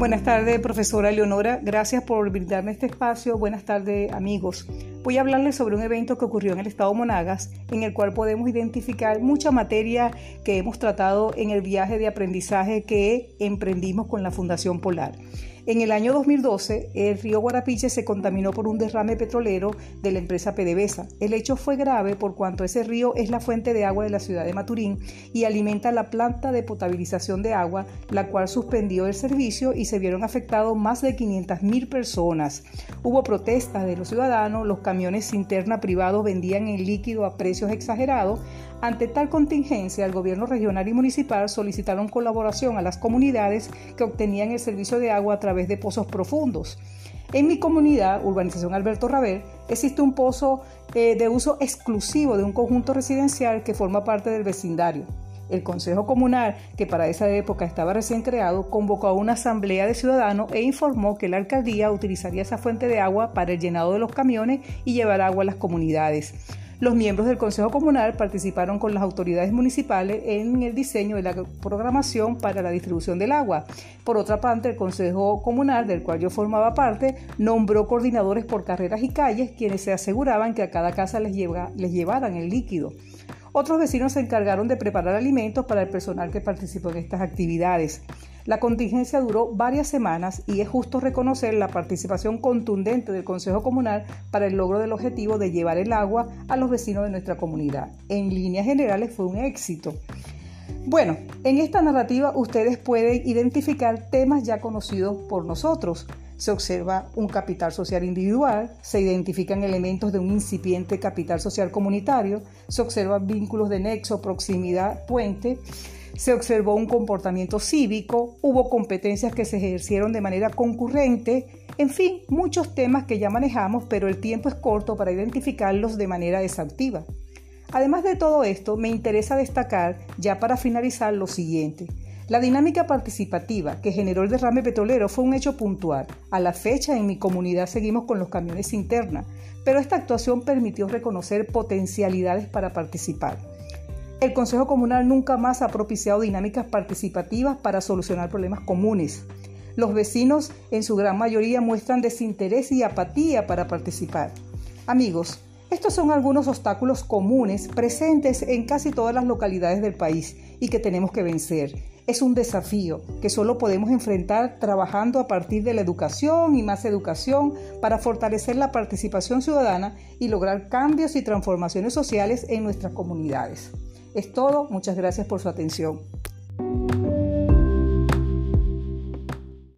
Buenas tardes, profesora Leonora. Gracias por brindarme este espacio. Buenas tardes, amigos. Voy a hablarles sobre un evento que ocurrió en el estado Monagas, en el cual podemos identificar mucha materia que hemos tratado en el viaje de aprendizaje que emprendimos con la Fundación Polar. En el año 2012, el río Guarapiche se contaminó por un derrame petrolero de la empresa PDVSA. El hecho fue grave por cuanto ese río es la fuente de agua de la ciudad de Maturín y alimenta la planta de potabilización de agua, la cual suspendió el servicio y se vieron afectados más de 500.000 personas. Hubo protestas de los ciudadanos, los camiones interna privados vendían el líquido a precios exagerados. Ante tal contingencia, el gobierno regional y municipal solicitaron colaboración a las comunidades que obtenían el servicio de agua a través de pozos profundos. En mi comunidad, Urbanización Alberto Ravel, existe un pozo eh, de uso exclusivo de un conjunto residencial que forma parte del vecindario. El Consejo Comunal, que para esa época estaba recién creado, convocó a una asamblea de ciudadanos e informó que la alcaldía utilizaría esa fuente de agua para el llenado de los camiones y llevar agua a las comunidades. Los miembros del Consejo Comunal participaron con las autoridades municipales en el diseño de la programación para la distribución del agua. Por otra parte, el Consejo Comunal, del cual yo formaba parte, nombró coordinadores por carreras y calles quienes se aseguraban que a cada casa les, llevaran el líquido. Otros vecinos se encargaron de preparar alimentos para el personal que participó en estas actividades. La contingencia duró varias semanas y es justo reconocer la participación contundente del Consejo Comunal para el logro del objetivo de llevar el agua a los vecinos de nuestra comunidad. En líneas generales fue un éxito. Bueno, en esta narrativa ustedes pueden identificar temas ya conocidos por nosotros se observa un capital social individual, se identifican elementos de un incipiente capital social comunitario, se observan vínculos de nexo, proximidad, puente, se observó un comportamiento cívico, hubo competencias que se ejercieron de manera concurrente, en fin, muchos temas que ya manejamos, pero el tiempo es corto para identificarlos de manera exhaustiva. Además de todo esto, me interesa destacar, ya para finalizar, lo siguiente. La dinámica participativa que generó el derrame petrolero fue un hecho puntual. A la fecha en mi comunidad seguimos con los camiones interna, pero esta actuación permitió reconocer potencialidades para participar. El Consejo Comunal nunca más ha propiciado dinámicas participativas para solucionar problemas comunes. Los vecinos en su gran mayoría muestran desinterés y apatía para participar. Amigos, estos son algunos obstáculos comunes presentes en casi todas las localidades del país y que tenemos que vencer. Es un desafío que solo podemos enfrentar trabajando a partir de la educación y más educación para fortalecer la participación ciudadana y lograr cambios y transformaciones sociales en nuestras comunidades. Es todo, muchas gracias por su atención.